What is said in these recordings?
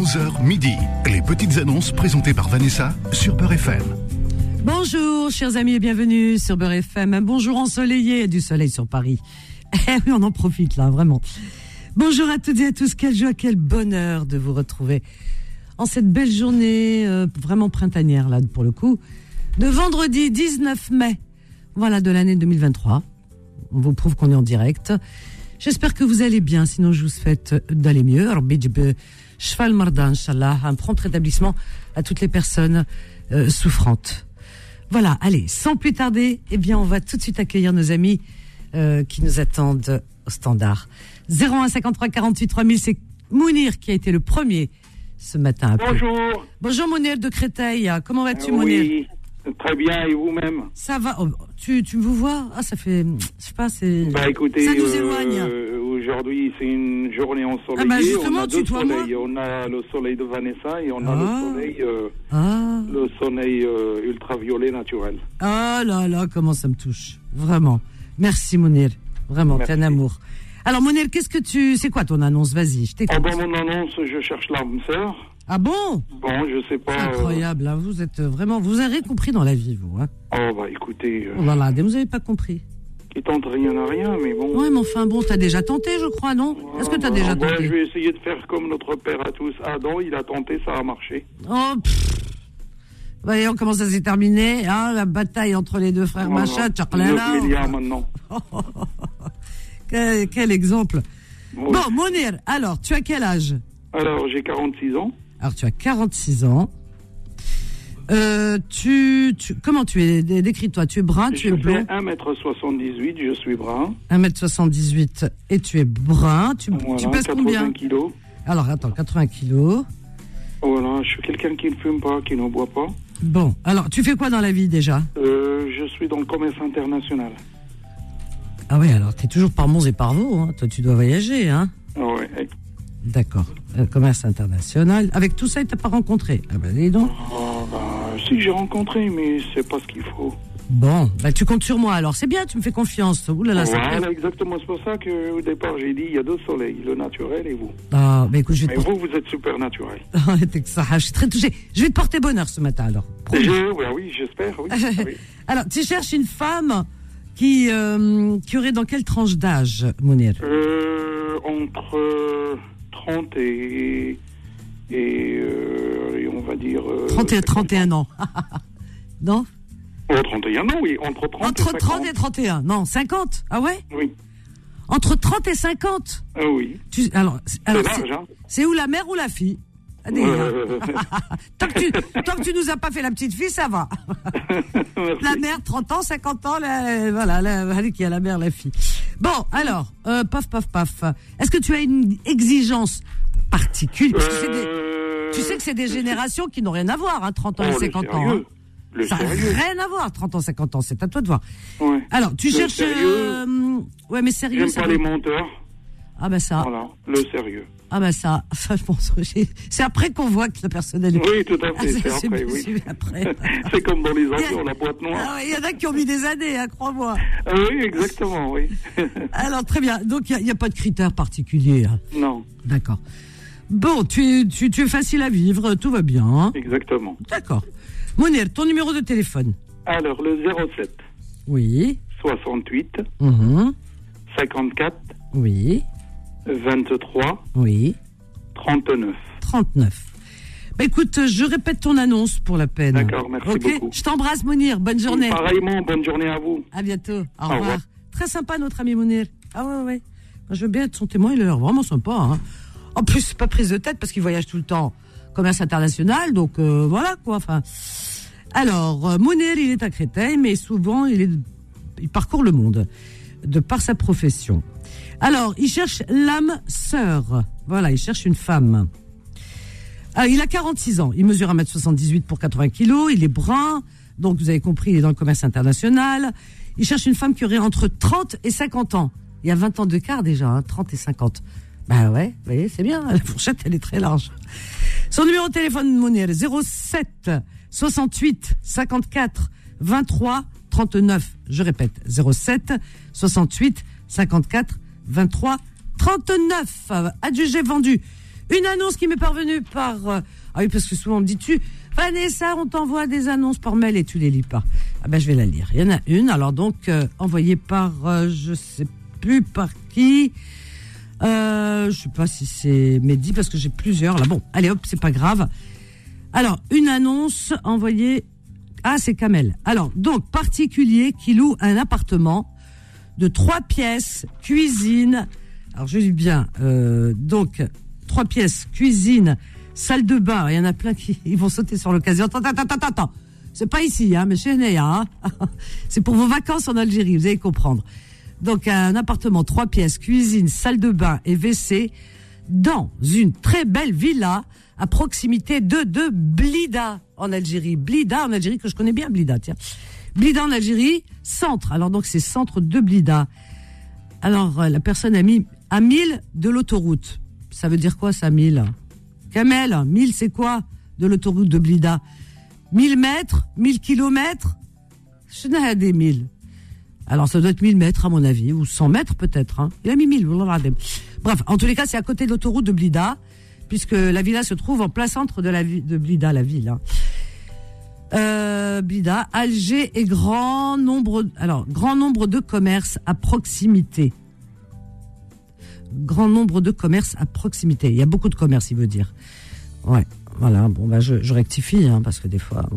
11h midi. Les petites annonces présentées par Vanessa sur Beurre FM. Bonjour, chers amis, et bienvenue sur Beurre FM. Un bonjour ensoleillé, du soleil sur Paris. Eh oui, on en profite là, vraiment. Bonjour à toutes et à tous. Quelle joie, quel bonheur de vous retrouver en cette belle journée, euh, vraiment printanière là, pour le coup, de vendredi 19 mai, voilà, de l'année 2023. On vous prouve qu'on est en direct. J'espère que vous allez bien, sinon je vous souhaite d'aller mieux. Cheval Mardan, Inch'Allah, un prompt rétablissement à toutes les personnes euh, souffrantes. Voilà, allez, sans plus tarder, eh bien, on va tout de suite accueillir nos amis euh, qui nous attendent au standard. 01 53 48 3000, c'est Mounir qui a été le premier ce matin. Bonjour. Bonjour Mounir de Créteil. Comment vas-tu, Mounir? Très bien, et vous-même Ça va oh, tu, tu me vois Ah, ça fait. Je sais pas, c'est. Bah écoutez, ça nous euh, éloigne. aujourd'hui c'est une journée ensoleillée. Ah bah, justement, on a deux tutoie-moi. soleils. On a le soleil de Vanessa et on a Ah. le soleil, euh, Ah. le soleil euh, ultraviolet naturel. Ah là là, comment ça me touche. Vraiment. Merci Mounir. Vraiment, t'es un amour. Alors Mounir, qu'est-ce que tu... C'est quoi ton annonce? Vas-y, je t'écoute. En dans mon annonce, je cherche l'âme sœur. Ah bon Bon, je sais pas. C'est euh, incroyable, hein. vous êtes vraiment... Vous avez compris dans la vie, vous. Hein. oh bah écoutez, euh, Oh là là, vous avez pas compris. qui tente rien à rien, mais bon. Ouais, mais enfin bon, t'as déjà tenté, je crois, non Est-ce que t'as Ah, déjà bah, tenté Je vais essayer de faire comme notre père à tous. Adam, il a tenté, ça a marché. Oh, pff. Voyons comment ça s'est terminé, hein, la bataille entre les deux frères Voilà. Machin, 9 tchaklala. milliards maintenant. Quel, quel exemple. Oui. Bon, Mounir, alors, tu as quel âge? Alors, j'ai 46 ans. Alors, tu as 46 ans. Euh, tu, tu, comment tu es Dé- Décris-toi. Tu es brun, tu Je es blond. fais 1m78, je suis brun. 1m78 et tu es brun. Tu, Voilà, tu pèses 80 combien kilos. Alors, attends, 80 kilos. Voilà, je suis quelqu'un qui ne fume pas, qui ne boit pas. Bon, alors, tu fais quoi dans la vie déjà? Euh, je suis dans le commerce international. Ah oui, alors, tu es toujours par Mons et par Vaux. Hein. Toi, tu dois voyager, hein Ah ouais. D'accord. Euh, commerce international. Avec tout ça, tu pas rencontré Ah ben, dis donc. Ah, bah, si, j'ai rencontré, mais c'est pas ce qu'il faut. Bon, bah, tu comptes sur moi alors. C'est bien, tu me fais confiance. Ouh là là, ça voilà, exactement. C'est pour ça qu'au départ, j'ai dit il y a deux soleils, le naturel et vous. Ah, bah écoute, je vais Mais te vous, vous êtes super naturel. ça, je suis très touchée. Je vais te porter bonheur ce matin alors. Promis. Je- ouais, oui, j'espère, oui. oui. Alors, tu cherches une femme qui, euh, qui aurait dans quelle tranche d'âge, Mounir? Euh, entre 30 et. Et, euh, et on va dire. euh, 30 et 50. 31 ans. non Oh, 31 ans, oui. Entre 30 Entre et 50. 30 et 31. Non, 50. Ah ouais Oui. Entre 30 et 50. Ah oui. Tu, alors, C'est hein. c'est où la mère ou la fille Ah, Euh, tant, que tu, tant que tu nous as pas fait la petite fille, ça va. La mère, 30 ans, 50 ans, la- voilà, la, allez, qui a la mère, la fille. Bon, alors, euh, paf, paf, paf. Est-ce que tu as une exigence particulière Parce que des- Euh, Tu sais que c'est des générations qui n'ont rien à voir, hein, 30 ans et le 50 ans. hein. Le Ça n'a sérieux. rien à voir, 30 ans, 50 ans, c'est à toi de voir. Ouais. Alors, tu Le cherches... sérieux. euh, ouais, mais sérieux, J'aime ça pas doit- les menteurs. Ah bah ça, Voilà. Le sérieux. ah bah ça, ça je pense que c'est après qu'on voit que la personne elle est... Oui, tout à Ah, fait. c'est- C'est après, oui. après. C'est comme dans les avions, la boîte noire. Ah Il y en a qui ont mis des années, hein, crois-moi. Ah oui, exactement, oui. Alors très bien, donc il n'y a, pas de critères particuliers. hein. non, D'accord. Bon, tu es, tu, tu es facile à vivre, tout va bien. hein. exactement. D'accord. Monel, ton numéro de téléphone Alors, le 07 Oui. 68 Mhm. 54 Oui. 23 Oui. 39. 39. Bah écoute, je répète ton annonce pour la peine. D'accord, merci Ok beaucoup. Je t'embrasse, Mounir. Bonne journée. Pareillement, bonne journée à vous. À bientôt. Au, revoir. revoir. Très sympa, notre ami Mounir. Ah ouais, ouais, Je veux bien être son témoin, il a l'air vraiment sympa. Hein. En plus, pas prise de tête parce qu'il voyage tout le temps. Commerce international, donc euh, voilà quoi. Enfin, alors, euh, Mounir, il est à Créteil, mais souvent, il, est, il parcourt le monde de par sa profession. Alors, il cherche l'âme sœur. Voilà, il cherche une femme. Ah, il a 46 ans. Il mesure 1m78 pour 80 kilos. Il est brun. Donc, vous avez compris, il est dans le commerce international. Il cherche une femme qui aurait entre 30 et 50 ans. Il y a 20 ans de quart déjà, hein, 30 et 50. Ben ouais, vous voyez, c'est bien. La fourchette, elle est très large. Son numéro de téléphone monnaie 07 68 54 23 39. Je répète, 07 68 54 23 39. Adjugé vendu. Une annonce qui m'est parvenue par... euh, ah oui, parce que souvent on me dit, tu... Vanessa, on t'envoie des annonces par mail et tu les lis pas. Ah ben je vais la lire. Il y en a une, alors donc euh, envoyée par, euh, je sais plus par qui. Euh, je sais pas si c'est Mehdi parce que j'ai plusieurs là. Bon, allez hop, c'est pas grave. Alors une annonce envoyée. Ah c'est Kamel. Alors donc particulier qui loue un appartement de trois pièces, cuisine. Alors je dis bien euh, donc trois pièces, cuisine, salle de bain. Il y en a plein qui ils vont sauter sur l'occasion. Attends, attends, attends, attends. C'est pas ici, hein, mais chez Neya. Hein. C'est pour vos vacances en Algérie, vous allez comprendre. Donc un appartement, trois pièces, cuisine, salle de bain et WC dans une très belle villa à proximité de, de Blida en Algérie. Blida en Algérie, que je connais bien, Blida, tiens. Blida en Algérie, centre. Alors donc c'est centre de Blida. Alors euh, la personne a mis à 1000 de l'autoroute. Ça veut dire quoi ça, 1000 Kamel, 1000 c'est quoi de l'autoroute de Blida? 1000 mètres 1000 kilomètres? Je n'ai des 1000. Alors ça doit être 1000 mètres à mon avis, ou 100 mètres peut-être. Hein. Il a mis 1000. wallah al-azim. Bref, en tous les cas, c'est à côté de l'autoroute de Blida, puisque la villa se trouve en plein centre de la de Blida, la ville. hein. Euh, Blida, Alger et grand nombre, alors grand nombre de commerces à proximité. Grand nombre de commerces à proximité. Il y a beaucoup de commerces, il veut dire. Ouais, voilà. Bon, bah je, rectifie, hein, parce que des fois.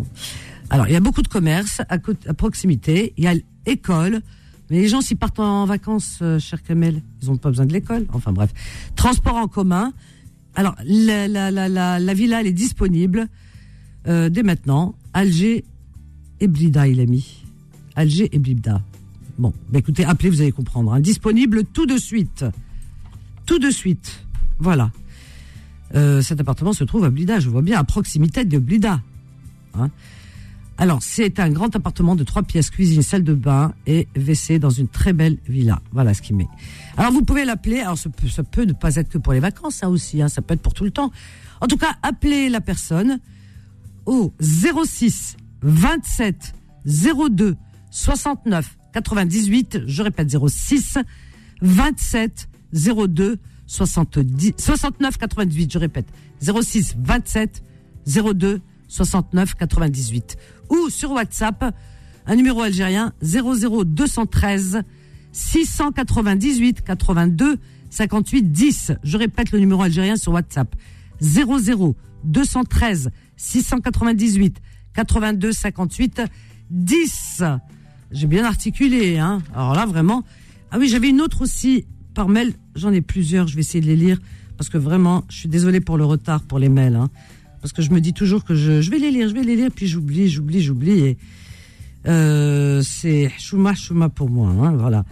Alors, il y a beaucoup de commerces à proximité. Il y a l'école. Mais les gens, s'ils partent en vacances, euh, cher Kamel, ils n'ont pas besoin de l'école. Enfin bref. Transport en commun. Alors, la, la, la, la, la villa, elle est disponible euh, dès maintenant. Alger et Blida, il a mis. Alger et Blida. Bon, bah écoutez, appelez, vous allez comprendre. hein. Disponible tout de suite. Tout de suite. Voilà. Euh, cet appartement se trouve à Blida, je vois bien, à proximité de Blida. Hein. Alors, c'est un grand appartement de trois pièces, cuisine, salle de bain et WC dans une très belle villa. Voilà ce qu'il met. Alors, vous pouvez l'appeler. Alors, ça peut, ne pas être que pour les vacances, ça aussi. Hein, ça peut être pour tout le temps. En tout cas, appelez la personne au 06 27 02 69 98. Je répète 06 27 02 70 69 98. Je répète 06 27 02 69 98 ou sur WhatsApp un numéro algérien 00 213 698 82 58 10. Je répète le numéro algérien sur WhatsApp 00 213 698 82 58 10. J'ai bien articulé, hein. Alors là, vraiment. Ah oui, j'avais une autre aussi par mail. J'en ai plusieurs. Je vais essayer de les lire parce que vraiment, je suis désolée pour le retard pour les mails, hein. Parce que je me dis toujours que je, vais les lire, je vais les lire, puis j'oublie, j'oublie, j'oublie. Euh, c'est chouma, chouma pour moi, hein, voilà.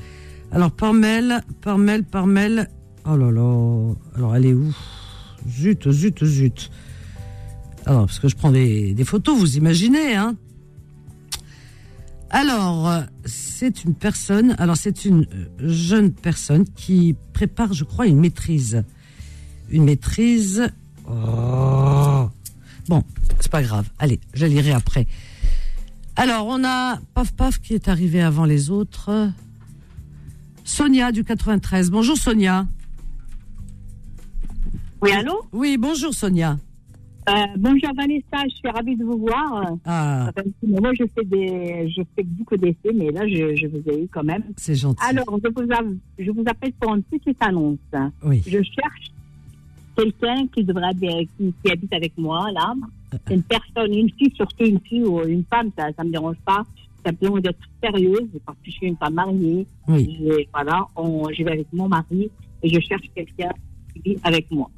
Alors par mail, par mail, par mail. Oh là là. Alors elle est où? Zut, zut, zut. Alors parce que je prends des, des photos, vous imaginez, hein alors, c'est une personne, alors c'est une euh, jeune personne qui prépare, je crois, une maîtrise. Une maîtrise. Oh. Bon, c'est pas grave. Allez, je lirai après. Alors, on a Paf Paf qui est arrivé avant les autres. Sonia du 93. Bonjour Sonia. Oui, allô? Oui, bonjour Sonia. Euh, Bonjour Vanessa, je suis ravie de vous voir. Ah, petit moment, je fais, des, je fais beaucoup d'essais, mais là, je, je vous ai eu quand même. c'est gentil. Alors, je vous, av- je vous appelle pour une petite annonce. oui. Je cherche quelqu'un qui devrait qui, qui habite avec moi, là. Euh, Une personne, une fille, surtout une fille ou une femme, ça ne me dérange pas. Ça besoin d'être sérieuse, parce que je suis une femme mariée. Oui. Et voilà, on, je vais avec mon mari et je cherche quelqu'un qui vit avec moi.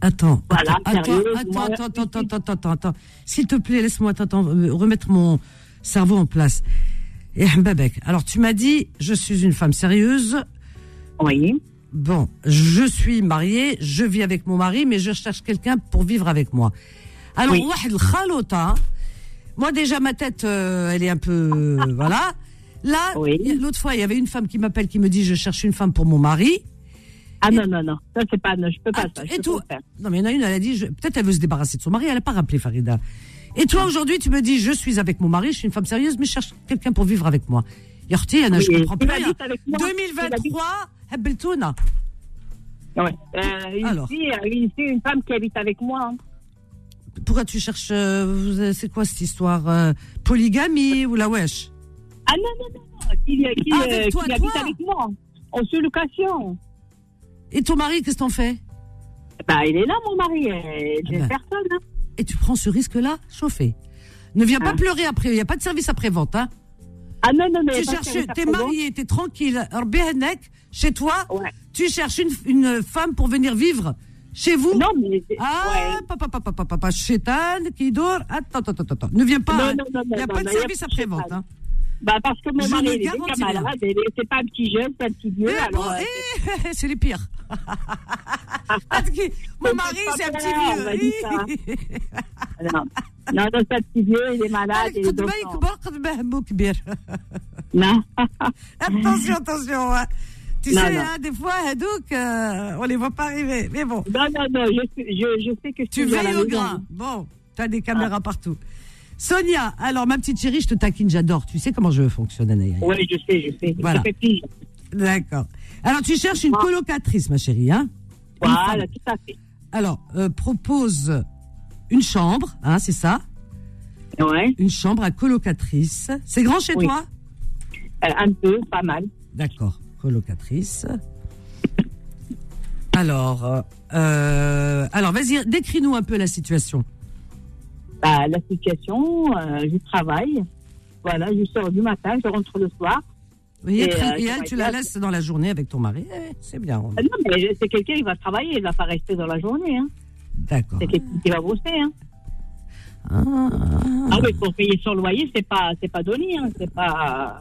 Attends, voilà, attends, attends, attends, attends, attends, attends, attends, attends, S'il te plaît, laisse-moi euh, remettre mon cerveau en place. Eh, Et alors tu m'as dit, je suis une femme sérieuse. Oui. Bon, je suis mariée, je vis avec mon mari, mais je cherche quelqu'un pour vivre avec moi. Alors, oui. moi déjà ma tête, euh, elle est un peu... Euh, voilà. Là, oui. l'autre fois, il y avait une femme qui m'appelle, qui me dit, je cherche une femme pour mon mari. Ah non, non, non. Ça, c'est pas, non, je peux pas Ah, ça. Je et peux tout. pas. Non, mais il y en a une, elle a dit, je- peut-être elle veut se débarrasser de son mari, elle n'a pas rappelé Farida. Et toi, aujourd'hui, tu me dis, je suis avec mon mari, je suis une femme sérieuse, mais je cherche quelqu'un pour vivre avec moi. Yorti, Anna, je Oui, comprends moi. 2023, Hebeltouna. Ouais. Euh, Alors. euh, une, femme qui habite avec moi. hein. Pourquoi tu cherches euh, euh, C'est quoi cette histoire euh, Polygamie ou la wesh? Ah non, non, non, non. Qui, qui, Ah, avec toi, qui toi habite avec moi. En sous-location. Et ton mari, qu'est-ce que t'en fais? Bah, il est là, mon mari. J'ai Ah bah. personne. Hein. Et tu prends ce risque-là Chauffé. Ne viens pas Ah. pleurer après, il n'y a pas de service après-vente. Hein. Ah non, non, non. Tu cherches, t'es marié, t'es tranquille, chez toi, Ouais. tu cherches une, une femme pour venir vivre chez vous? Non, mais. Ah, ouais. papa, papa, papa, papa, chétan, qui dort. Attends, attends, attends, attends. Ne viens pas. Non, non, non, Il n'y a pas de service après-vente. Hein. Bah parce que mon je mari est déjà malade, c'est pas un petit jeune, c'est un petit vieux. Eh, alors, euh, eh, c'est les pires. mon mari, c'est un petit vieux. non. non, non, c'est un petit vieux, il est malade. Il Non. Attention, attention. Hein. Tu sais. Hein, des fois, hein, Hadouk, euh, on les voit pas arriver. Mais bon. Non, non, non, je, je, sais que je Tu veilles au grain. Bon, tu as des caméras ah. partout. Sonia, alors ma petite chérie, je te taquine, j'adore. Tu sais comment je fonctionne, Anaïs Oui, je sais, je sais. Voilà. D'accord. Alors, tu cherches une colocatrice, ma chérie, hein? Voilà, tout à fait. Alors, euh, propose une chambre, hein, c'est ça? Ouais, Une chambre à colocatrice. C'est grand chez Oui. toi? Euh, un peu, pas mal. D'accord, colocatrice. Alors, euh, alors vas-y, décris-nous un peu la situation. Bah, la situation, euh, je travaille. Voilà, je sors du matin, je rentre le soir. Oui, et, très- euh, ça tu la laisses dans la journée avec ton mari. Eh, c'est bien. Ah non, mais c'est quelqu'un qui va travailler, il va pas rester dans la journée. Hein. D'accord. C'est quelqu'un qui va bosser. Hein. Ah, Ah oui, pour payer son loyer, c'est pas, c'est pas donné. Hein. C'est pas.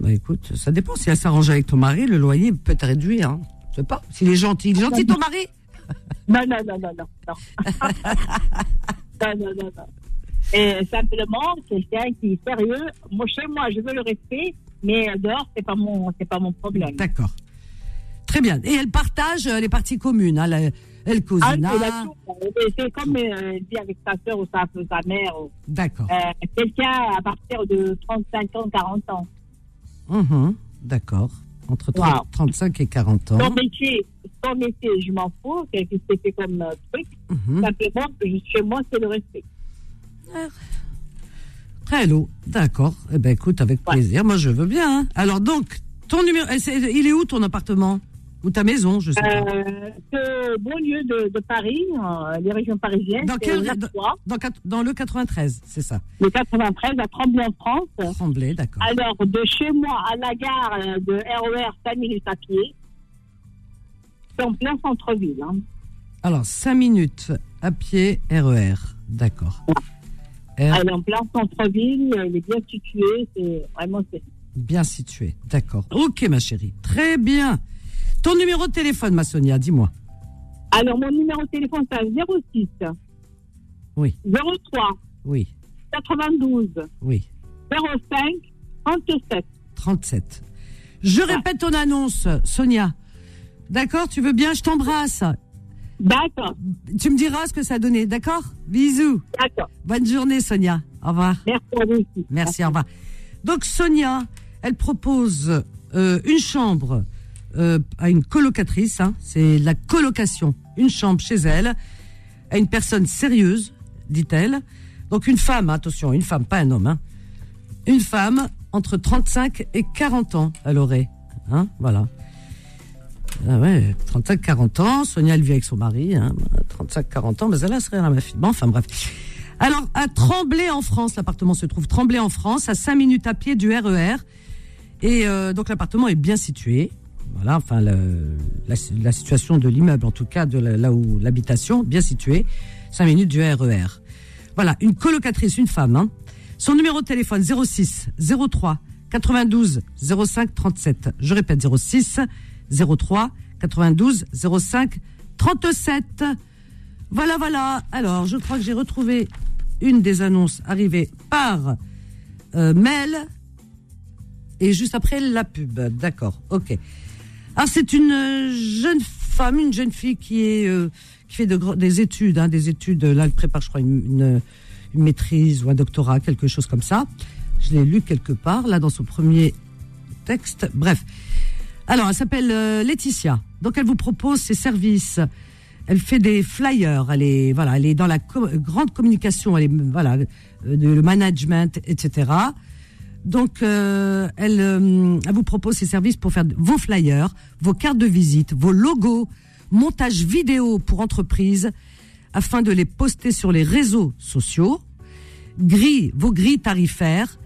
bah écoute, ça dépend. Si elle s'arrange avec ton mari, le loyer peut être réduit. Hein. Je sais pas. S'il est gentil. Il est gentil ton mari Non, non, non, non, non. Non, non, non, non, non. Et simplement, quelqu'un qui est sérieux. Moi, chez moi, je veux le respect, mais dehors, c'est pas mon, c'est pas mon problème. D'accord. Très bien. Et elle partage euh, les parties communes. Hein, la- elle Ah, cosina. c'est C'est comme euh, dit avec sa soeur ou sa, sa mère. D'accord. euh, quelqu'un à partir de 35 ans, 40 ans. Mhm. D'accord. Entre 30 Wow. 35 et 40 ans. Son métier, son métier, je m'en fous. Qu'est-ce que c'est fait comme euh, truc Mhm. Simplement, que chez moi, c'est le respect. Très lourd. D'accord. Eh ben écoute, avec Ouais. plaisir. Moi, je veux bien. hein. Alors donc, ton numéro, eh, il est où ton appartement? Ou ta maison Je sais pas. Euh, ce beau lieu de, de Paris, euh, les régions parisiennes, Dans quel- au 9-3, Dans, le 93, c'est ça. le 93 à Tremblay en France. Tremblay, d'accord. Alors, de chez moi à la gare euh, de RER, 5 minutes à pied. C'est en plein centre-ville. Hein. Alors, 5 minutes à pied, RER. D'accord. R, Elle est en plein centre-ville, elle est bien située, c'est vraiment... bien situé. D'accord. Ok, ma chérie. Très bien. Ton numéro de téléphone, ma Sonia, dis-moi. Alors, mon numéro de téléphone, c'est 06 Oui, 03 oui, 92 oui. 05 37. 37. Je répète ton annonce, Sonia. D'accord Tu veux bien Je t'embrasse. D'accord, Tu me diras ce que ça a donné, d'accord? Bisous. d'accord. Bonne journée, Sonia. Au revoir. Merci à vous aussi. Merci, au revoir. Donc, Sonia, elle propose euh, une chambre euh, à une colocatrice. hein, c'est la colocation. Une chambre chez elle, à une personne sérieuse, dit-elle. Donc, une femme, attention, une femme, pas un homme. hein. Une femme entre 35 et 40 ans, elle aurait. Hein, voilà. Ah ouais, 35-40 ans, Sonia elle vit avec son mari, hein, 35-40 ans, mais elle serait là ma fille. Bon, enfin bref. Alors, à Tremblay en France, l'appartement se trouve Tremblay en France, à 5 minutes à pied du RER. Et euh, donc l'appartement est bien situé. Voilà, enfin la, situation de l'immeuble, en tout cas de là où l'habitation, bien située, 5 minutes du RER. Voilà, une colocatrice, une femme. hein. Son numéro de téléphone 06 03 92 05 37. Je répète 06 03 92 05 37. Voilà, voilà. Alors, je crois que j'ai retrouvé une des annonces arrivées par euh, mail et juste après la pub. D'accord, ok. Alors, c'est une euh, jeune femme, une jeune fille qui est euh, qui fait des études, hein, des études. Là, elle prépare, je crois, une, maîtrise ou un doctorat, quelque chose comme ça. Je l'ai lu quelque part, là, dans son premier texte. Bref. Alors, elle s'appelle euh, Laetitia. Donc elle vous propose ses services. Elle fait des flyers. Elle est voilà, elle est dans la grande communication. Elle est voilà, euh, le management, etc. Donc euh, elle, euh, elle vous propose ses services pour faire vos flyers, vos cartes de visite, vos logos, montage vidéo pour entreprises afin de les poster sur les réseaux sociaux, grilles, vos grilles tarifaires,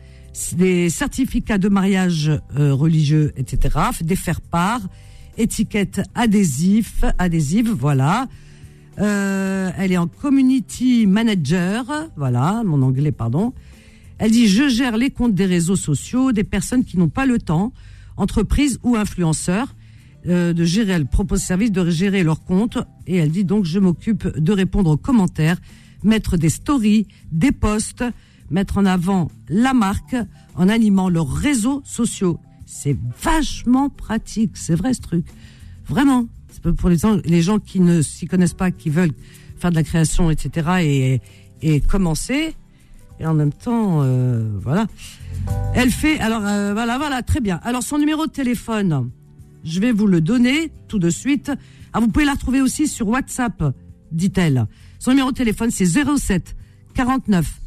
des certificats de mariage euh, religieux, etc., des faire-part, étiquettes adhésifs, adhésives, voilà. Elle est en community manager, voilà, mon anglais, pardon. Elle dit je gère les comptes des réseaux sociaux des personnes qui n'ont pas le temps, entreprises ou influenceurs, euh, de gérer. Elle propose service de gérer leurs comptes et elle dit donc je m'occupe de répondre aux commentaires, mettre des stories, des posts, mettre en avant la marque en animant leurs réseaux sociaux. C'est vachement pratique, c'est vrai ce truc, vraiment. Pour les gens, les gens qui ne s'y connaissent pas, qui veulent faire de la création, etc. et, et commencer et en même temps, euh, voilà. Elle fait, alors euh, voilà, voilà, très bien. Alors son numéro de téléphone, je vais vous le donner tout de suite. Ah, vous pouvez la retrouver aussi sur WhatsApp, dit-elle. Son numéro de téléphone, c'est 07 49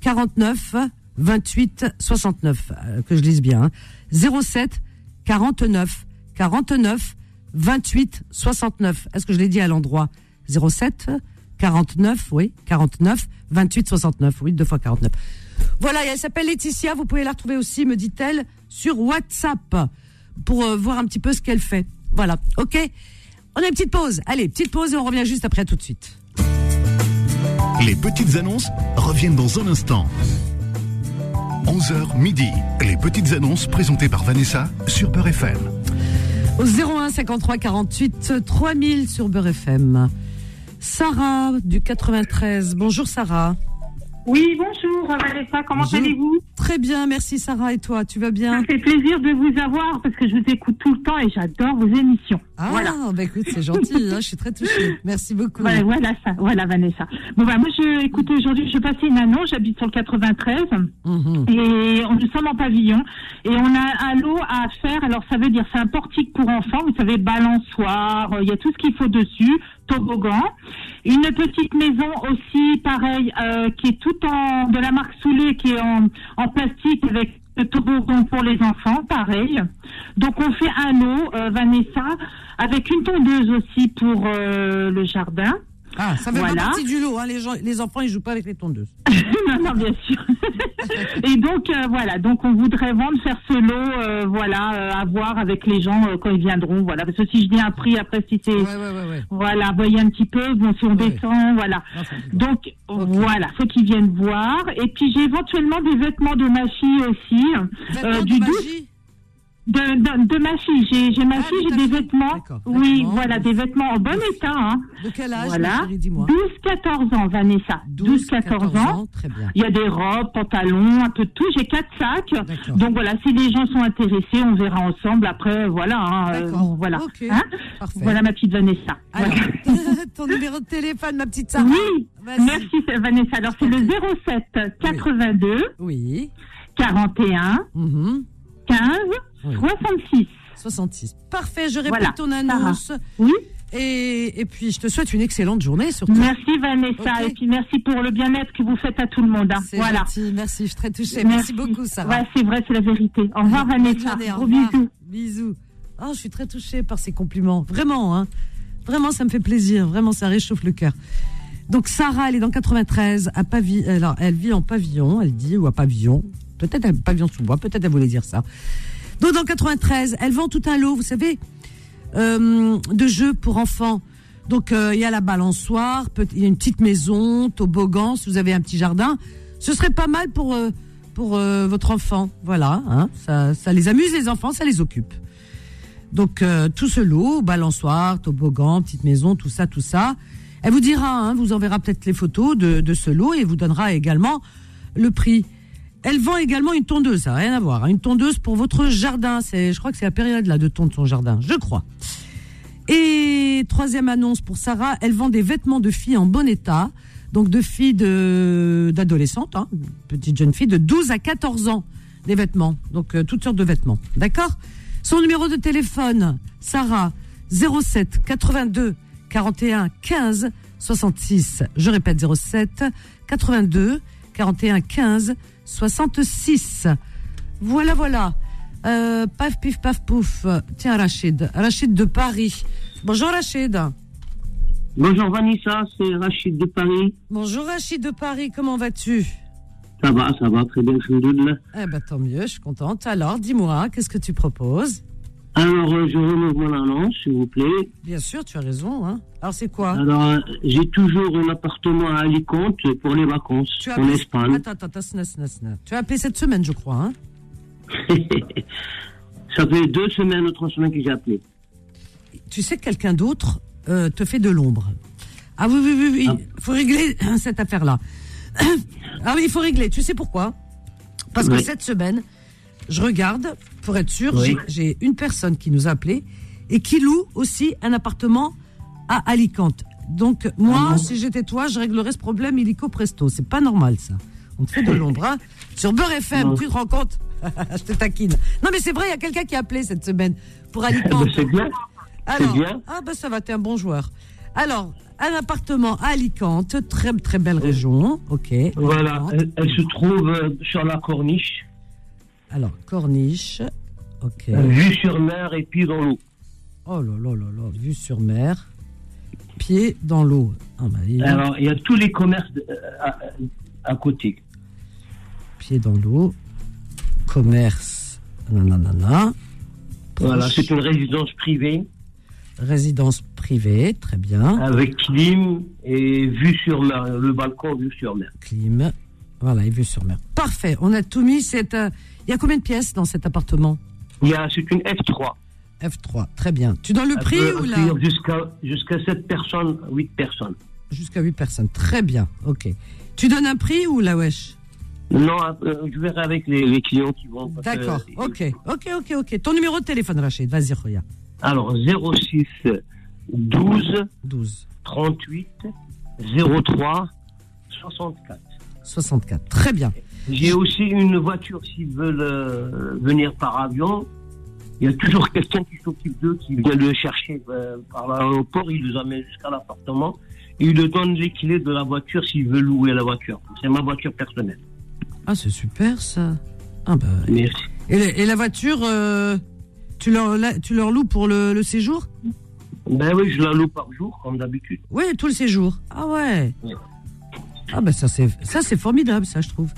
49 28 69, euh, que je lise bien. hein. 07 49 49 28 69. Est-ce que je l'ai dit à l'endroit? 07 49, oui, 49, 28, 69, oui, deux fois 49. Voilà, et elle s'appelle Laetitia, vous pouvez la retrouver aussi, me dit-elle, sur WhatsApp, pour euh, voir un petit peu ce qu'elle fait. Voilà, ok On a une petite pause, allez, petite pause et on revient juste après tout de suite. Les petites annonces reviennent dans un instant. 11h midi. Les petites annonces présentées par Vanessa sur Peur FM. Au 01 53 48 3000 sur Beurre FM. Sarah du 93. Bonjour Sarah. Oui, bonjour Vanessa, comment allez-vous? Très bien, merci Sarah. Et toi, tu vas Ça bien? Me fait plaisir de vous avoir parce que je vous écoute tout le temps et j'adore vos émissions. Ah, Voilà. bah écoute, c'est gentil, hein, je suis très touchée. Merci beaucoup. Voilà, voilà ça, voilà Vanessa. Bon bah moi je écoute aujourd'hui je passais une annonce, j'habite sur le 93 Mhm. et on, nous sommes en pavillon et on a un lot à faire. Alors ça veut dire c'est un portique pour enfants, vous savez balançoire, euh, il y a tout ce qu'il faut dessus, toboggan, une petite maison aussi pareil euh, qui est tout en de la marque Soulet qui est en, en plastique avec le toboggan pour les enfants, pareil. Donc on fait un lot, euh, Vanessa, avec une tondeuse aussi pour euh, le jardin. Ah, ça fait Voilà. pas partie du lot, hein. les, gens, les enfants ils jouent pas avec les tondeuses. non, non, bien sûr. Et donc euh, voilà, donc on voudrait vendre, faire ce lot, euh, voilà, euh, à voir avec les gens euh, quand ils viendront, voilà. Parce que si je dis un prix, après si c'est, Ouais, ouais, ouais, voilà, voyez un petit peu, bon si on descend, voilà. Non, bon. Donc voilà, faut qu'ils viennent voir. Et puis j'ai éventuellement des vêtements de ma fille aussi, Vêtements euh, de du 12 magie de, de, de ma fille. J'ai, j'ai ma Ah, fille, de j'ai des vêtements. Oui, vêtements. voilà, des vêtements en bon état. Hein. De quel âge, Voilà. chérie, dis-moi 12-14 ans, Vanessa. 12-14 ans. Très bien. Il y a des robes, pantalons, un peu de tout. J'ai quatre sacs. D'accord. Donc voilà, si les gens sont intéressés, on verra ensemble. Après, voilà. hein, euh, D'accord. voilà. Ok. Hein Parfait. voilà ma petite Vanessa. Alors, Voilà. ton numéro de téléphone, ma petite Sarah. Oui, Vas-y. merci Vanessa. Alors c'est le 07 82 Oui. 41 Mhm. 15 Oui. 66. 66. Parfait, je répète Voilà, ton annonce. Oui, Et, et puis, je te souhaite une excellente journée surtout. merci Vanessa. Et puis merci pour le bien-être que vous faites à tout le monde. hein. C'est Voilà. gentil, merci, je suis très touchée. Merci, beaucoup, Sarah. Ouais, c'est vrai, c'est la vérité. Au revoir Vanessa. journée, au Gros revoir. bisous. Bisous. Oh, je suis très touchée par ces compliments. Vraiment, hein. Vraiment, ça me fait plaisir. Vraiment, ça réchauffe le cœur. Donc, Sarah, elle est dans 93, à Pavi... Alors, elle vit en pavillon, elle dit, ou à pavillon. Peut-être un pavillon sous bois, peut-être elle voulait dire ça. Donc, dans 93, elle vend tout un lot, vous savez, euh, de jeux pour enfants. Donc, euh, il y a la balançoire, il y a une petite maison, toboggan, si vous avez un petit jardin. Ce serait pas mal pour, euh, pour votre enfant. Voilà, hein, ça, ça les amuse, les enfants, ça les occupe. Donc, tout ce lot, balançoire, toboggan, petite maison, tout ça, tout ça. Elle vous dira, hein, vous enverra peut-être les photos de ce lot et vous donnera également le prix. Elle vend également une tondeuse, ça n'a rien à voir. hein, une tondeuse pour votre jardin. C'est, je crois que c'est la période là de tondre son jardin, je crois. Et troisième annonce pour Sarah, elle vend des vêtements de filles en bon état, donc de filles de d'adolescentes, hein, petites jeunes filles de 12 à 14 ans, des vêtements, donc euh, toutes sortes de vêtements, d'accord? Son numéro de téléphone, Sarah, 07 82 41 15 66. Je répète 07 82 41 15 66. Voilà, voilà. Euh, paf, pif, paf, pouf. Tiens, Rachid. Rachid de Paris. Bonjour, Rachid. Bonjour Vanessa, c'est Rachid de Paris. Bonjour, Rachid de Paris. Comment vas-tu? Ça va, ça va, très bien, alhamdoulilah. Eh ben, tant mieux, je suis contente. Alors, dis-moi, qu'est-ce que tu proposes? Alors, je renouve mon annonce, s'il vous plaît. Bien sûr, tu as raison. Hein. Alors, c'est quoi? Alors, j'ai toujours un appartement à Alicante pour les vacances, tu as en appelé... Espagne. Attends, attends, attends. Tu as appelé cette semaine, je crois. Hein ça fait deux semaines ou trois semaines que j'ai appelé. tu sais que quelqu'un d'autre euh, te fait de l'ombre. Ah oui, oui, oui, oui. Ah. Il faut régler cette affaire-là. ah oui, il faut régler. Tu sais pourquoi? Parce que cette semaine, je regarde, pour être sûr, Oui. j'ai- une personne qui nous a appelé et qui loue aussi un appartement à Alicante. Donc, moi, Ah si j'étais toi, je réglerais ce problème illico presto. C'est pas normal, ça. On te fait de l'ombre, hein. Sur Beurre FM, Non. tu te rends compte? Je te taquine. Non, mais c'est vrai, il y a quelqu'un qui a appelé cette semaine pour Eh ben, Alicante. c'est bien. Alors, bien. Ah bah ça va, t'es un bon joueur. Alors, un appartement à Alicante, très très belle région, ok. Voilà, elle se trouve euh, sur la corniche, Alors, Corniche, ok. vue sur mer et pied dans l'eau. Oh là là là là, vue sur mer, pied dans l'eau. Ah bah, il Alors, il y a tous les commerces euh, à, à côté. pied dans l'eau, commerce, nanana. Voilà, c'est une résidence privée résidence privée, très bien. avec clim et vue sur mer, le balcon vue sur mer. Clim, voilà, et vue sur mer. Parfait, on a tout mis. C'est, euh, Il y a combien de pièces dans cet appartement? Il y a, c'est une F3. F3, très bien. Tu donnes le Elle prix peut ou là accueillir Jusqu'à jusqu'à 7 personnes, 8 personnes. Jusqu'à 8 personnes. Très bien. OK. Tu donnes un prix ou la wesh? Non, euh, je verrai avec les, les clients qui vont. parce que- D'accord. OK. OK, OK, OK. Ton numéro de téléphone, Rachid. Vas-y, Roya. Alors, 06 12 12 38 03 64. 64. Très bien. J'ai aussi une voiture s'ils veulent euh, venir par avion. Il y a toujours quelqu'un qui s'occupe d'eux, qui vient le chercher euh, par l'aéroport, il les amène jusqu'à l'appartement. Et il leur donne les clés de la voiture s'il veut louer la voiture. C'est ma voiture personnelle. Ah, c'est super, ça. Ah, bah. Merci. Et, la- et la voiture, euh, tu, leur, la- tu leur loues pour le, le séjour? Ben oui, je la loue par jour, comme d'habitude. Oui, tout le séjour. Ah, ouais. Ah, bah, ça, c'est, ça, c'est formidable, ça, je trouve.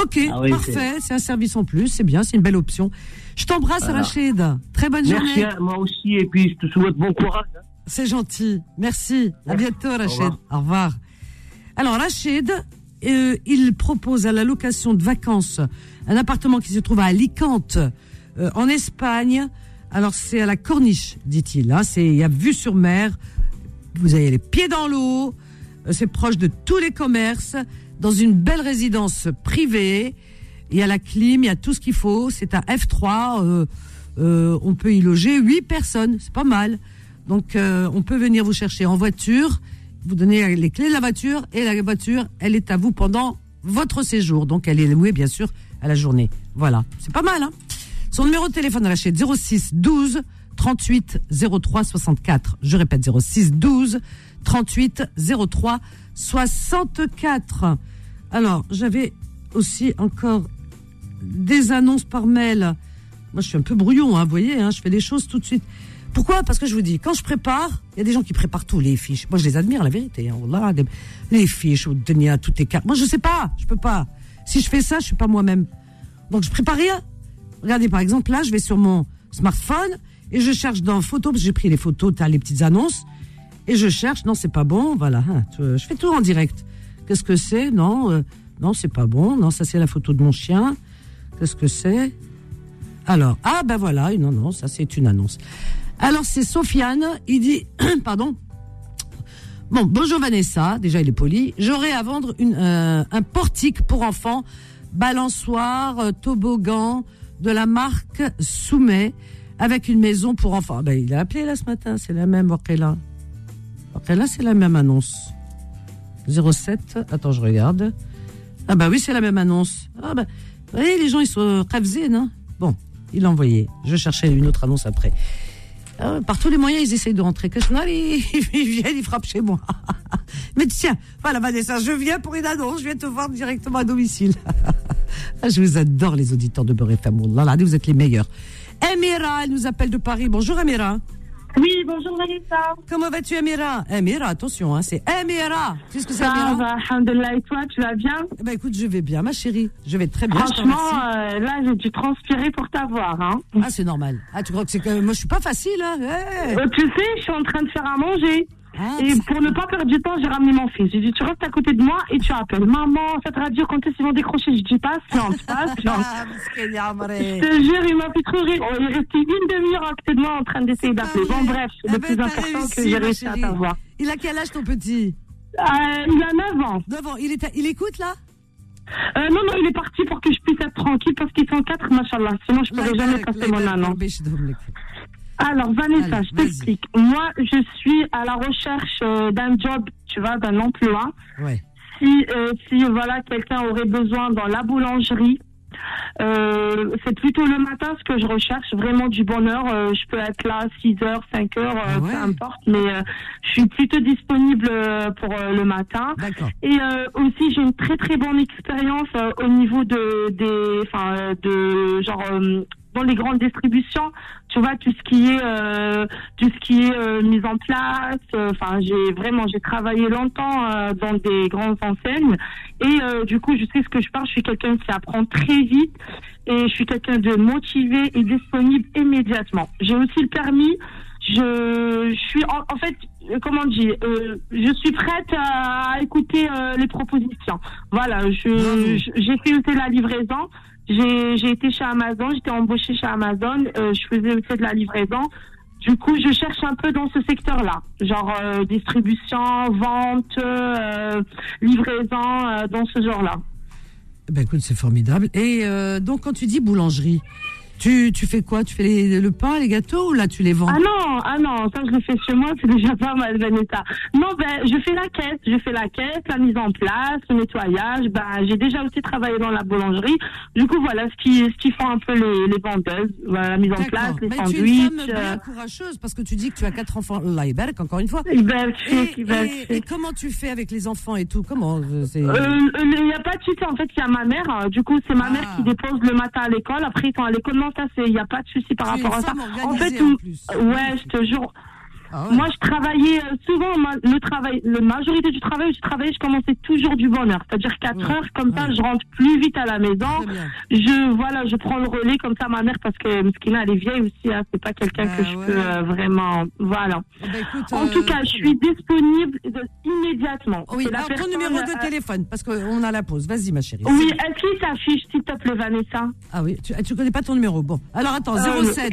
OK, Ah oui, parfait. C'est un service en plus. C'est bien, c'est une belle option. Je t'embrasse, Voilà. Rachid. Très bonne Merci journée. à moi aussi, et puis je te souhaite bon courage. hein. C'est gentil. Merci. À Merci. bientôt, Rachid. revoir. Au revoir. Alors, Rachid, euh, il propose à la location de vacances un appartement qui se trouve à Alicante, euh, en Espagne. Alors, c'est à la corniche, dit-il. Hein. C'est, il y a vue sur mer. Vous avez les pieds dans l'eau. C'est proche de tous les commerces. Dans une belle résidence privée. Il y a la clim, il y a tout ce qu'il faut. C'est à F3. euh, euh, on peut y loger huit personnes. C'est pas mal. Donc, euh, on peut venir vous chercher en voiture, vous donner les clés de la voiture, et la voiture, elle est à vous pendant votre séjour. Donc, elle est louée, bien sûr, à la journée. Voilà. C'est pas mal, hein Son numéro de téléphone à la 06 12 38 03 64. Je répète, 06 12 38 03 64. Alors, j'avais aussi encore des annonces par mail. Moi, je suis un peu brouillon, hein, vous voyez, hein, je fais les choses tout de suite. Pourquoi? Parce que je vous dis, quand je prépare, il y a des gens qui préparent tous les fiches. Moi, je les admire, la vérité. Hein, Wallah, des- les fiches, au Denia, toutes les cartes. Moi, je sais pas, je peux pas. Si je fais ça, je suis pas moi-même. Donc, je prépare rien. Regardez, par exemple, là, je vais sur mon smartphone et je cherche dans photos, parce que j'ai pris les photos, t'as les petites annonces, et je cherche, non, c'est pas bon, voilà. hein, je fais tout en direct. Qu'est-ce que c'est? Non, euh, non, c'est pas bon. Non, ça, c'est la photo de mon chien. Qu'est-ce que c'est? Alors, ah ben voilà, non, non, ça c'est une annonce. Alors c'est Sofiane, il dit, pardon. Bon, bonjour Vanessa, déjà il est poli. J'aurais à vendre une, euh, un portique pour enfants, balançoire, euh, toboggan, de la marque Soumet, avec une maison pour enfants. Ah Ben, il a appelé là ce matin, c'est la même, Wakela. Wakela, c'est la même annonce. 07, attends, je regarde. Ah bah oui, c'est la même annonce. Ah bah, vous voyez, les gens, ils sont rêvés, non? Bon, il l'a envoyé. Je cherchais une autre annonce après. Ouais, par tous les moyens, ils essayent de rentrer. Kesnar, ils, ils viennent, ils frappent chez moi. Mais tiens, voilà Vanessa, je viens pour une annonce, je viens te voir directement à domicile. Ah, je vous adore les auditeurs de Beurre FM. Là, vous êtes les meilleurs. Amira, elle nous appelle de Paris. Bonjour Amira. Oui, bonjour Vanessa. Comment vas-tu Amira? Amira, attention, hein, c'est Amira. Tu sais ce que c'est Amira? va, alhamdoulilah, et toi, tu vas bien? Eh ben écoute, je vais bien, ma chérie. Je vais très bien. Franchement, euh, là, j'ai dû transpirer pour t'avoir. Hein. Ah, c'est normal. Ah, tu crois que c'est que moi je suis pas facile, hein Eh. Euh, tu sais, je suis en train de faire à manger. Et pour ne pas perdre du temps, j'ai ramené mon fils. J'ai dit, tu restes à côté de moi et tu appelles. Maman, cette radio, quand est-ce qu'ils vont décrocher? Je dis, passe, non, passe, non. je te jure, il m'a fait trop rire. Oh, On est resté une demi-heure à côté de moi en train d'essayer d'appeler. Bon, bref, c'est le plus important que j'ai réussi à t'avoir. Il a quel âge ton petit? Euh, il a 9 ans. 9 ans. Il, écoute là? Euh, non, non, il est parti pour que je puisse être tranquille parce qu'ils sont quatre, machallah. Sinon, je ne pourrais jamais passer mon âne. Hein. Alors, Vanessa, je t'explique. Moi, je suis à la recherche euh, d'un job, tu vois, d'un emploi. Ouais. Si, euh, si voilà, quelqu'un aurait besoin dans la boulangerie, euh, c'est plutôt le matin ce que je recherche, vraiment du bonheur. Euh, je peux être là 6 heures, 5 heures, euh, Ah ouais. peu importe, mais euh, je suis plutôt disponible euh, pour euh, le matin. Et euh, aussi, j'ai une très très bonne expérience euh, au niveau de des, enfin, euh, de genre euh, dans les grandes distributions. Tu vois tout ce qui est euh, tout ce qui est euh, mise en place. euh, Enfin, j'ai vraiment j'ai travaillé longtemps euh, dans des grandes enseignes et euh, du coup, je sais ce que je parle. Je suis quelqu'un qui apprend très vite et je suis quelqu'un de motivé et disponible immédiatement. J'ai aussi le permis. Je, je suis en, en fait, euh, comment dire, euh, je suis prête à, à écouter euh, les propositions. Voilà, Bravo. je, je- j'ai fait aussi la livraison. J'ai, été chez Amazon, j'étais embauchée chez Amazon. euh, je faisais aussi de la livraison. Du coup, je cherche un peu dans ce secteur-là, genre euh, distribution, vente, euh, livraison, dans ce genre-là. Ben écoute, c'est formidable. Et donc, quand tu dis boulangerie, tu, tu fais quoi? Tu fais les- le pain, les gâteaux ou là tu les vends? Ah non, ah non, ça je le fais chez moi, c'est déjà pas mal, Vanessa. Non, ben, je fais la caisse, je fais la caisse, la mise en place, le nettoyage. Ben, j'ai déjà aussi travaillé dans la boulangerie. Du coup, voilà ce qui, ce qui font un peu les, les vendeuses. La mise en place, les Mais tu es une sandwichs. femme bien euh, courageuse parce que tu dis que tu as quatre enfants. Ibarak, encore une fois. ils veulent Et, et- et comment tu fais avec les enfants et tout? Comment euh, Euh, Il n'y a pas de souci, en fait, il y a ma mère. euh, Du coup, c'est ma Ah. mère qui dépose le matin à l'école. Après, ils sont à l'école. Non, il n'y a pas de souci par Tu rapport à ça. En fait, en ouais, je te jure. Ah ouais. Moi, je travaillais euh, souvent, le travail, la majorité du travail où je travaillais, je commençais toujours du bonheur. C'est-à-dire 4 Ouais, heures, comme ça, je rentre plus vite à la maison. Je, voilà, je prends le relais comme ça, ma mère, parce que Mskina, elle est vieille aussi, hein, c'est pas quelqu'un Bah que je peux euh, vraiment, voilà. Eh ben, écoute, En euh, tout cas, je suis disponible immédiatement. Oui, alors ton numéro de euh, téléphone, parce qu'on a la pause. Vas-y, ma chérie. Oui, est-ce qu'il s'affiche, s'il te plaît, Vanessa? Ah oui, tu, tu connais pas ton numéro. Bon, alors attends, Euh, 07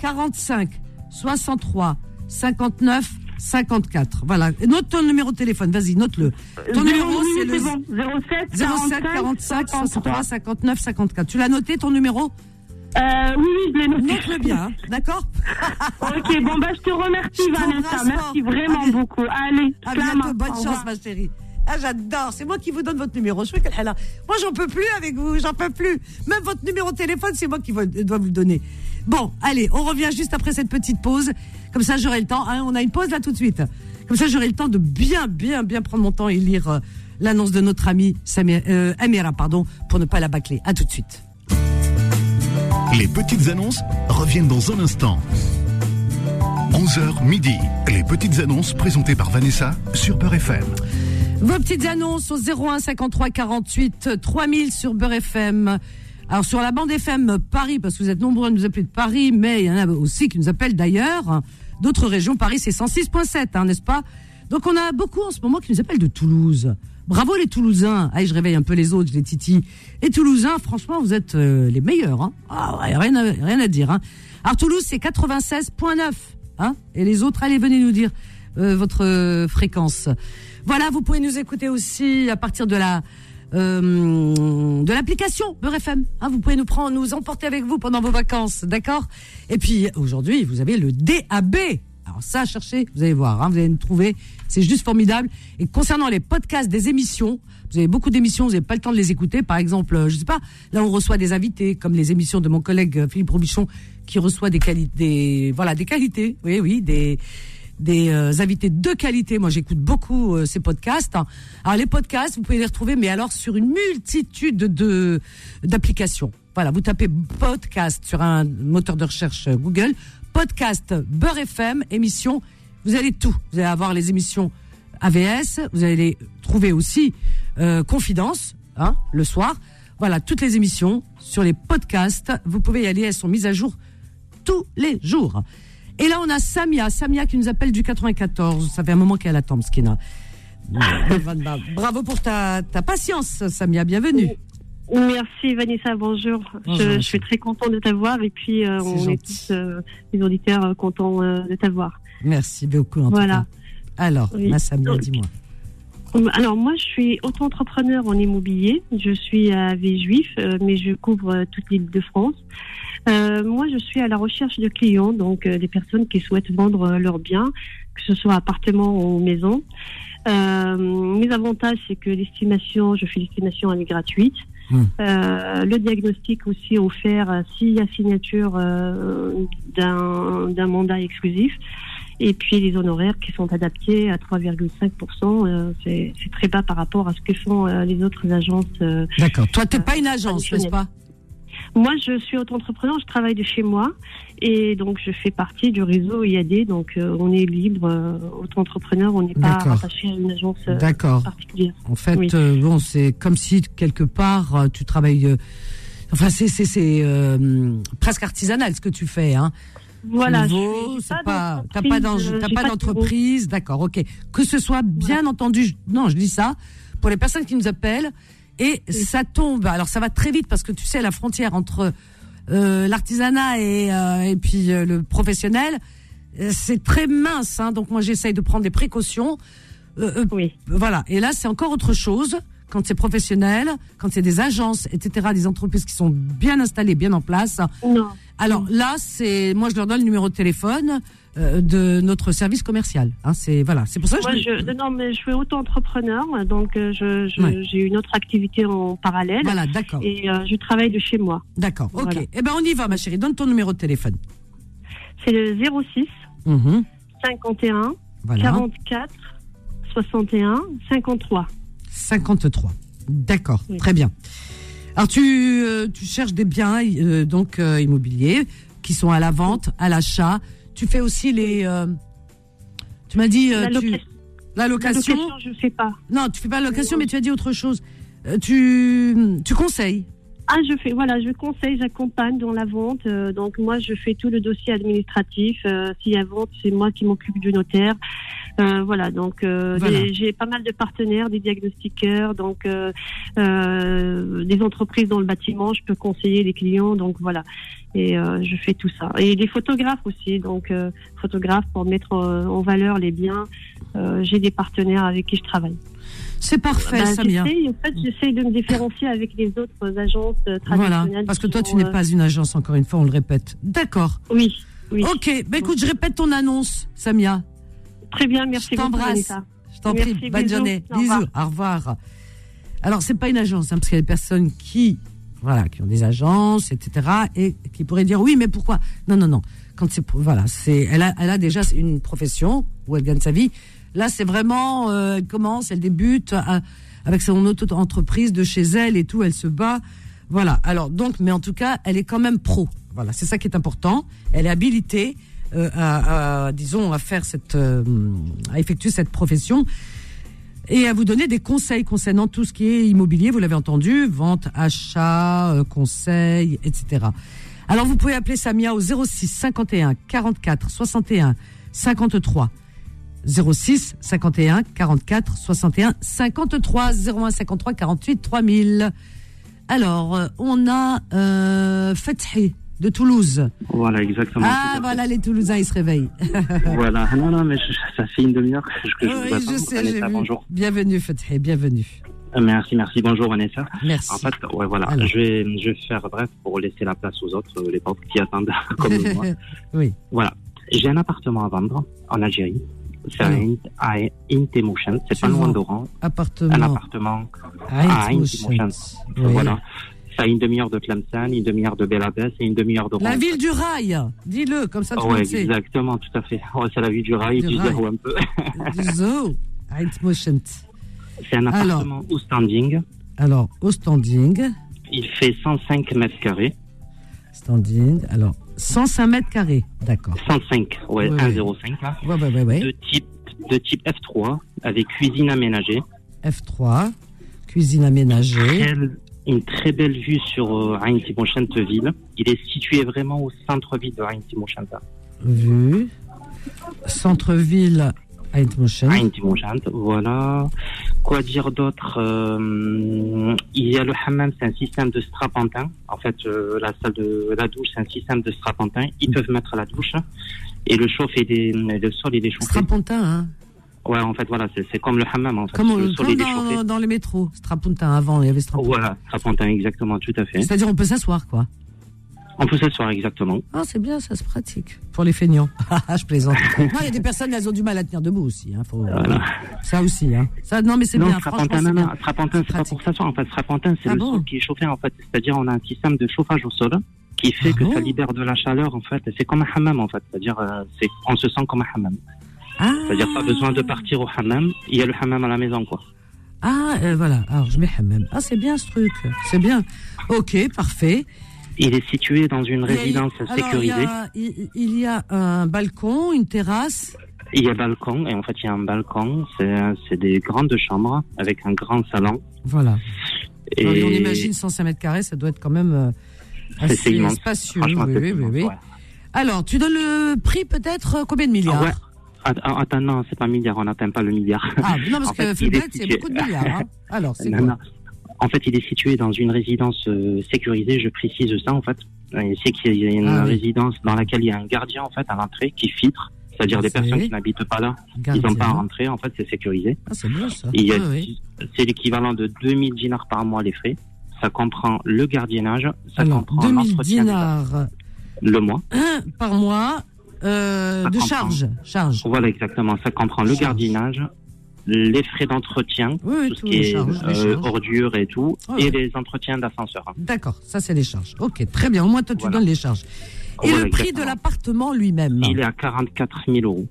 45 63 59 54. Voilà, note ton numéro de téléphone, vas-y, note-le. Ton numéro, c'est le bon. 07 07 45 63 59 54. Tu l'as noté ton numéro? Euh, oui, oui, je l'ai noté. Note-le bien, hein, d'accord? Ok, bon, bah, je te remercie, Je Vanessa. Merci vraiment Allez. beaucoup. Allez, À bientôt, bonne chance, revoir. ma chérie. Ah, j'adore. C'est moi qui vous donne votre numéro. Je fais Moi, j'en peux plus avec vous. J'en peux plus. Même votre numéro de téléphone, c'est moi qui dois vous le donner. Bon, allez, on revient juste après cette petite pause. Comme ça, j'aurai le temps. hein. on a une pause là tout de suite. Comme ça, j'aurai le temps de bien, bien, bien prendre mon temps et lire euh, l'annonce de notre amie Samir- euh, Amira, pardon, pour ne pas la bâcler. À tout de suite. Les petites annonces reviennent dans un instant. 11h midi. Les petites annonces présentées par Vanessa sur Beurre FM. Vos petites annonces au 01 53 48 3000 sur Beurre FM. Alors sur la bande FM Paris, parce que vous êtes nombreux à nous appeler de Paris, mais il y en a aussi qui nous appellent d'ailleurs. D'autres régions, Paris c'est 106.7, hein, n'est-ce pas? Donc on a beaucoup en ce moment qui nous appellent de Toulouse. Bravo les Toulousains. Allez, je réveille un peu les autres, les titis. Les Toulousains, franchement, vous êtes euh, les meilleurs. Hein. Ah ouais, rien, à, rien à dire. Hein. Alors Toulouse c'est 96.9. Hein Et les autres, allez, venez nous dire euh, votre euh, fréquence. Voilà, vous pouvez nous écouter aussi à partir de la euh, de l'application Beurre. Hein, vous pouvez nous prendre, nous emporter avec vous pendant vos vacances, d'accord? Et puis aujourd'hui, vous avez le DAB. Alors ça, cherchez, vous allez voir, hein, vous allez nous trouver. C'est juste formidable. Et concernant les podcasts des émissions, vous avez beaucoup d'émissions, vous n'avez pas le temps de les écouter. Par exemple, euh, je sais pas, là on reçoit des invités, comme les émissions de mon collègue euh, Philippe Robichon, qui reçoit des qualités, voilà, des qualités, oui, oui, des des euh, invités de qualité. Moi, j'écoute beaucoup euh, ces podcasts. Alors, les podcasts, vous pouvez les retrouver, mais alors sur une multitude de d'applications. Voilà, vous tapez podcast sur un moteur de recherche euh, Google, podcast Beurre FM, émission. Vous allez tout. Vous allez avoir les émissions AVS. Vous allez trouver aussi euh, Confidence, hein, le soir. Voilà, toutes les émissions sur les podcasts. Vous pouvez y aller. Elles sont mises à jour tous les jours. Et là, on a Samia, Samia qui nous appelle du 94. Ça fait un moment qu'elle attend, Skina. Bravo pour ta, ta patience, Samia. Bienvenue. Merci Vanessa, bonjour. Bonjour, je, suis très contente de t'avoir et puis euh, on gentil. est tous euh, les auditeurs euh, contents euh, de t'avoir. Merci beaucoup. En Voilà. Tout cas. Alors, Oui. ma Samia, dis-moi. Alors moi je suis auto-entrepreneur en immobilier. Je suis à Villejuif, mais je couvre toute l'île de France. Euh, moi je suis à la recherche de clients, donc euh, des personnes qui souhaitent vendre euh, leurs biens, que ce soit appartement ou maison. Euh, mes avantages c'est que l'estimation, je fais l'estimation elle est gratuite. Euh, le diagnostic aussi offert s'il y a signature euh, d'un d'un mandat exclusif. Et puis les honoraires qui sont adaptés à 3,5%, euh, c'est très bas par rapport à ce que font les autres agences. D'accord. Toi, t'es pas une agence, n'est-ce pas? Moi, je suis auto-entrepreneur, je travaille de chez moi et donc je fais partie du réseau IAD. Donc euh, on est libre, euh, auto-entrepreneur, on n'est pas rattaché à une agence euh, D'accord. particulière. En fait, Oui. bon, c'est comme si quelque part tu travailles. enfin, c'est c'est c'est presque artisanal ce que tu fais, hein. Voilà. Nouveau, c'est pas, t'as pas d'entreprise, t'as pas de d'entreprise, d'accord, ok. Que ce soit bien entendu, je- non, je dis ça pour les personnes qui nous appellent et ça tombe. Alors ça va très vite parce que tu sais la frontière entre euh, l'artisanat et euh, et puis euh, le professionnel, euh, c'est très mince. Hein, donc moi j'essaye de prendre des précautions. Euh, euh, Oui. voilà. Et là, c'est encore autre chose quand c'est professionnel, quand c'est des agences, etc., des entreprises qui sont bien installées, bien en place. Non. Alors là, c'est moi, je leur donne le numéro de téléphone euh, de notre service commercial. Hein, c'est voilà, c'est pour ça que je. je, non, mais je suis auto-entrepreneur, donc euh, je, je- Ouais. j'ai une autre activité en parallèle Voilà, d'accord, et euh, je travaille de chez moi. d'accord, ok. Voilà. Eh ben, on y va, ma chérie. Donne ton numéro de téléphone. C'est le 06 Mhm. 51 Voilà. 44 61 53. 53. D'accord, Oui. très bien. Alors tu, euh, tu cherches des biens euh, donc euh, immobiliers qui sont à la vente, à l'achat. Tu fais aussi les. euh, tu m'as dit euh, La, tu- la location. location, je ne fais pas. Non, tu fais pas la location, mais tu as dit autre chose. Euh, tu, tu conseilles. Ah, je fais, voilà, je conseille, j'accompagne dans la vente. euh, donc moi, je fais tout le dossier administratif. Euh, S'il y a vente, c'est moi qui m'occupe du notaire. Euh, voilà, donc euh, Voilà. j'ai pas mal de partenaires, des diagnostiqueurs, donc euh, euh, des entreprises dans le bâtiment. Je peux conseiller les clients, donc voilà. Et euh, je fais tout ça. Et des photographes aussi, donc euh, photographes pour mettre en valeur les biens. Euh, j'ai des partenaires avec qui je travaille. C'est parfait, Bah, Samia. en fait, j'essaye de me différencier avec les autres agences euh, Voilà, traditionnelles. parce que toi, tu n'es pas une agence, encore une fois, on le répète. D'accord. Oui, oui. Ok, bah écoute, je répète ton annonce, Samia. Très bien, merci Je t'embrasse. Je t'en prie, bonne bisous. journée. Au Bisous, revoir. au revoir. Alors, c'est pas une agence, hein, parce qu'il y a des personnes qui, voilà, qui ont des agences, etc., et qui pourraient dire oui, mais pourquoi? Non, non, non. Quand c'est, voilà, c'est, elle a, elle a déjà une profession où elle gagne sa vie. Là, c'est vraiment, euh, elle commence, elle débute à- avec son auto-entreprise de chez elle et tout, elle se bat. Voilà. Alors, donc, mais en tout cas, elle est quand même pro. Voilà, c'est ça qui est important. Elle est habilitée euh, à, à, disons, à faire cette, euh, à effectuer cette profession et à vous donner des conseils concernant tout ce qui est immobilier. Vous l'avez entendu, vente, achat, euh, conseil, etc. Alors, vous pouvez appeler Samia au 06 51 44 61 53. 06 51 44 61 53 01 53 48 3000. Alors, euh, on a euh, de Toulouse. Voilà, exactement. Ah, voilà, les Toulousains, ils se réveillent. Voilà. Non, non, mais je- ça fait une demi-heure que je, je Oui, attends. je sais, Vanessa, bonjour. Bienvenue, Fethi, bienvenue. Euh, Merci, merci. Bonjour, Vanessa. Merci. En fait, ouais, voilà. Alors. Je vais, je vais faire bref pour laisser la place aux autres, euh, les pauvres qui attendent comme moi. oui. Voilà. J'ai un appartement à vendre en Algérie. C'est. Int- à Intemouchen. C'est pas loin d'Oran. Appartement. Un appartement à. Intemouchen. Oui. Voilà. À une demi-heure de Tlemcen, une demi-heure de Belabès et une demi-heure d'Oran. La ville du rail. Dis-le, comme ça tu Ouais, le sais. exactement, tout à fait. Ouais, c'est la ville du rail, Du du rail. zéro un peu. C'est un Alors. appartement au standing. Alors, au standing. Il fait 105 mètres carrés. Standing. Alors, 105 mètres carrés. D'accord. 105, ouais, Ouais, 1,05 là. Ouais, ouais, ouais, ouais. De type, de type F3, avec cuisine aménagée. F3. Cuisine aménagée. Très- une très belle vue sur euh, Ain Timoshent ville. Il est situé vraiment au centre-ville de Ain. Vue. Centre-ville. Ain voilà. Quoi dire d'autre Euh, Il y a le hammam, c'est un système de strapontin. En fait, euh, la salle de la douche, c'est un système de strapontin. Ils peuvent mettre la douche et le chauffe et des, le sol il est chauffé. Strapontin, hein. Ouais, en fait, voilà, c'est comme le hammam, en fait. Comme, le comme dans, dans les métros. Strapontin, avant, il y avait Strapontin. Voilà, strapontin, exactement, tout à fait. C'est-à-dire, on peut s'asseoir, quoi. On peut s'asseoir, exactement. Ah, c'est bien, ça se pratique. Pour les feignants. Ah, je plaisante. Il y a des personnes, elles ont du mal à tenir debout aussi. Hein, faut... Ça aussi. Hein. Ça, non, mais c'est bien. c'est non, c'est pas pour s'asseoir. En fait, strapontin, c'est Ah le bon sol qui est chauffé, en fait. C'est-à-dire, on a un système de chauffage au sol qui fait Ah que bon ça libère de la chaleur, en fait. C'est comme un hammam, en fait. C'est-à-dire, euh, on se sent comme un hammam. Ah. C'est-à-dire, pas besoin de partir au hammam. Il y a le hammam à la maison, quoi. Ah, euh, voilà. Alors, je mets hammam. Ah, c'est bien ce truc. C'est bien. Ok, parfait. Il est situé dans une Il y a- résidence alors, il y sécurisée. a- Il, y a un balcon, une terrasse. Il y a balcon, et en fait, il y a un balcon. C'est, des grandes chambres avec un grand salon. Voilà. Et on imagine 105 mètres carrés, ça doit être quand même euh, assez immense. spacieux. Oui, oui, oui, ouais. Alors, tu donnes le prix peut-être euh, combien de milliards? Ah ouais. Att- Attends, non, c'est pas milliard, on n'atteint pas le milliard. Ah, non, parce En que Fulbright, est c'est beaucoup de milliards. hein. Alors, c'est quoi. En fait, il est situé dans une résidence euh, sécurisée, je précise ça en fait. Euh, C'est qu'il y a une Ah oui. résidence dans laquelle il y a un gardien en fait à l'entrée qui filtre, c'est-à-dire des personnes qui n'habitent pas là, ils Gardien. n'ont pas à rentrer, en fait c'est sécurisé. Ah, c'est bien ça. Ah, oui. C'est l'équivalent de 2000 dinars par mois les frais. Ça comprend le gardiennage, ça Alors, comprend 2000 l'entretien dinars le mois. un par mois euh, de comprend. charge. charge. Voilà exactement, ça comprend le Charge. gardiennage, les frais d'entretien, Oui, tout ce qui est charges, euh, ordures et tout, Ah et ouais. les entretiens d'ascenseur. D'accord, ça c'est les charges. Ok, très bien. Au moins toi tu Voilà. donnes les charges. Et Voilà, le prix de l'appartement lui-même Il est à 44 000 euros.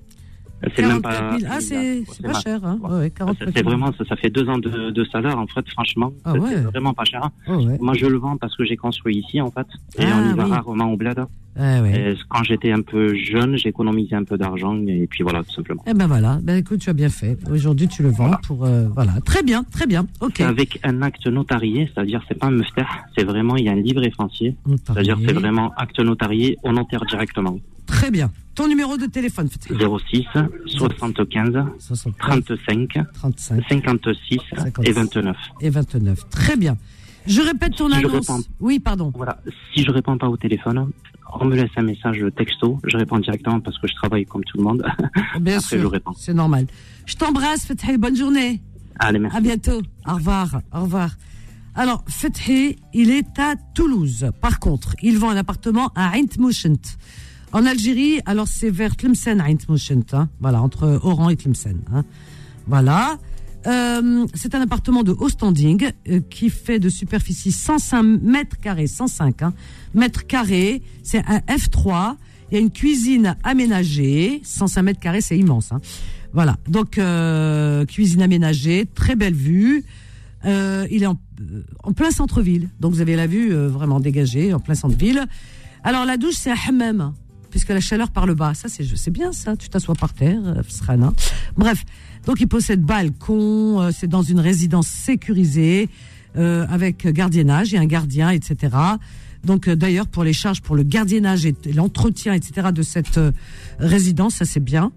C'est même 44 pas. 000. Ah, c'est pas cher. Hein ouais, ouais, 44 C'est 000. vraiment, ça, ça fait deux ans de, de salaire, en fait, franchement. Ah c'est ouais. vraiment pas cher. Oh. Moi, je le vends parce que j'ai construit ici, en fait. Et Ah, on y va oui. rarement au bled. Ah, quand j'étais un peu jeune, j'ai économisé un peu d'argent, et puis voilà, tout simplement. Eh ben voilà, ben écoute, tu as bien fait. Aujourd'hui, tu le vends pour euh, voilà, très bien, très bien. Ok. Avec un acte notarié, c'est-à-dire c'est pas un meufter, c'est vraiment, il y a un livret foncier. C'est-à-dire c'est vraiment acte notarié au notaire directement. Très bien. Ton numéro de téléphone, Fethi. 06 75 35 35 56 et 29. et 29. Très bien. Je répète ton Si annonce. réponds- Oui, pardon. Voilà. Si je réponds pas au téléphone, on me laisse un message texto. Je réponds directement parce que je travaille comme tout le monde. Bien Après, je sûr. réponds. C'est normal. Je t'embrasse, Fethi. Bonne journée. Allez, merci. À bientôt. Au revoir. Au revoir. Alors, Fethi, il est à Toulouse. Par contre, il vend un appartement à Mouchent. En Algérie, alors c'est vers Tlemcen. Hein. Voilà, entre Oran et Tlemcen. Hein. Voilà. Euh, c'est un appartement de haut standing euh, qui fait de superficie 105 mètres carrés, 105 hein, mètres carrés. C'est un F3. Il y a une cuisine aménagée, 105 mètres carrés, c'est immense. Hein. Voilà, donc euh, cuisine aménagée, très belle vue. Euh, il est en, euh, en plein centre-ville, donc vous avez la vue euh, vraiment dégagée, en plein centre-ville. Alors la douche, c'est un hammam, puisque la chaleur par le bas, ça c'est bien ça, tu t'assois par terre, euh, Fsrana. Bref, donc il possède balcon, euh, c'est dans une résidence sécurisée, euh, avec gardiennage et un gardien, etc. Donc d'ailleurs pour les charges pour le gardiennage et l'entretien, etc. de cette résidence, ça c'est bien.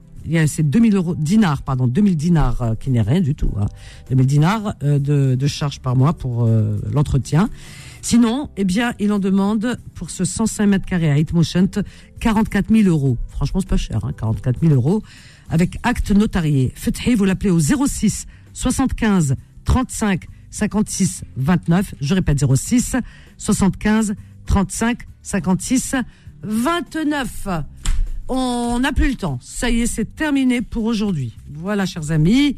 C'est 2000 euros dinars, pardon, 2000 dinars euh, qui n'est rien du tout. Hein. 2000 dinars euh, de, de charges par mois pour euh, l'entretien. Sinon, eh bien, il en demande pour ce 105 mètres carrés à Hitmoshent 44 000 euros. Franchement, c'est pas cher, hein, 44 000 euros avec acte notarié. Fethi, vous l'appelez au 06 75 35 56 29. Je répète 06 75 35 56 29. On n'a plus le temps. Ça y est, c'est terminé pour aujourd'hui. Voilà, chers amis.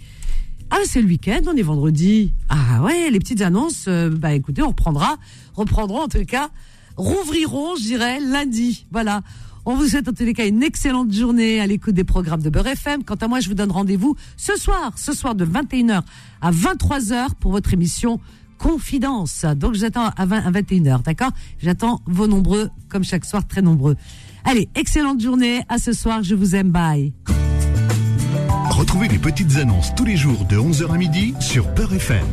Ah, c'est le week-end, on est vendredi. Ah ouais, les petites annonces, euh, bah écoutez, on reprendra, reprendrons en tout cas, rouvrirons, je dirais, lundi. Voilà. On vous souhaite en tous les cas une excellente journée à l'écoute des programmes de Beurre FM. Quant à moi, je vous donne rendez-vous ce soir, ce soir de 21h à 23h pour votre émission Confidence. Donc, j'attends à 20 à 21h, d'accord? J'attends vos nombreux, comme chaque soir, très nombreux. Allez, excellente journée. À ce soir. Je vous aime. Bye. Retrouvez les petites annonces tous les jours de 11h à midi sur Peur FM.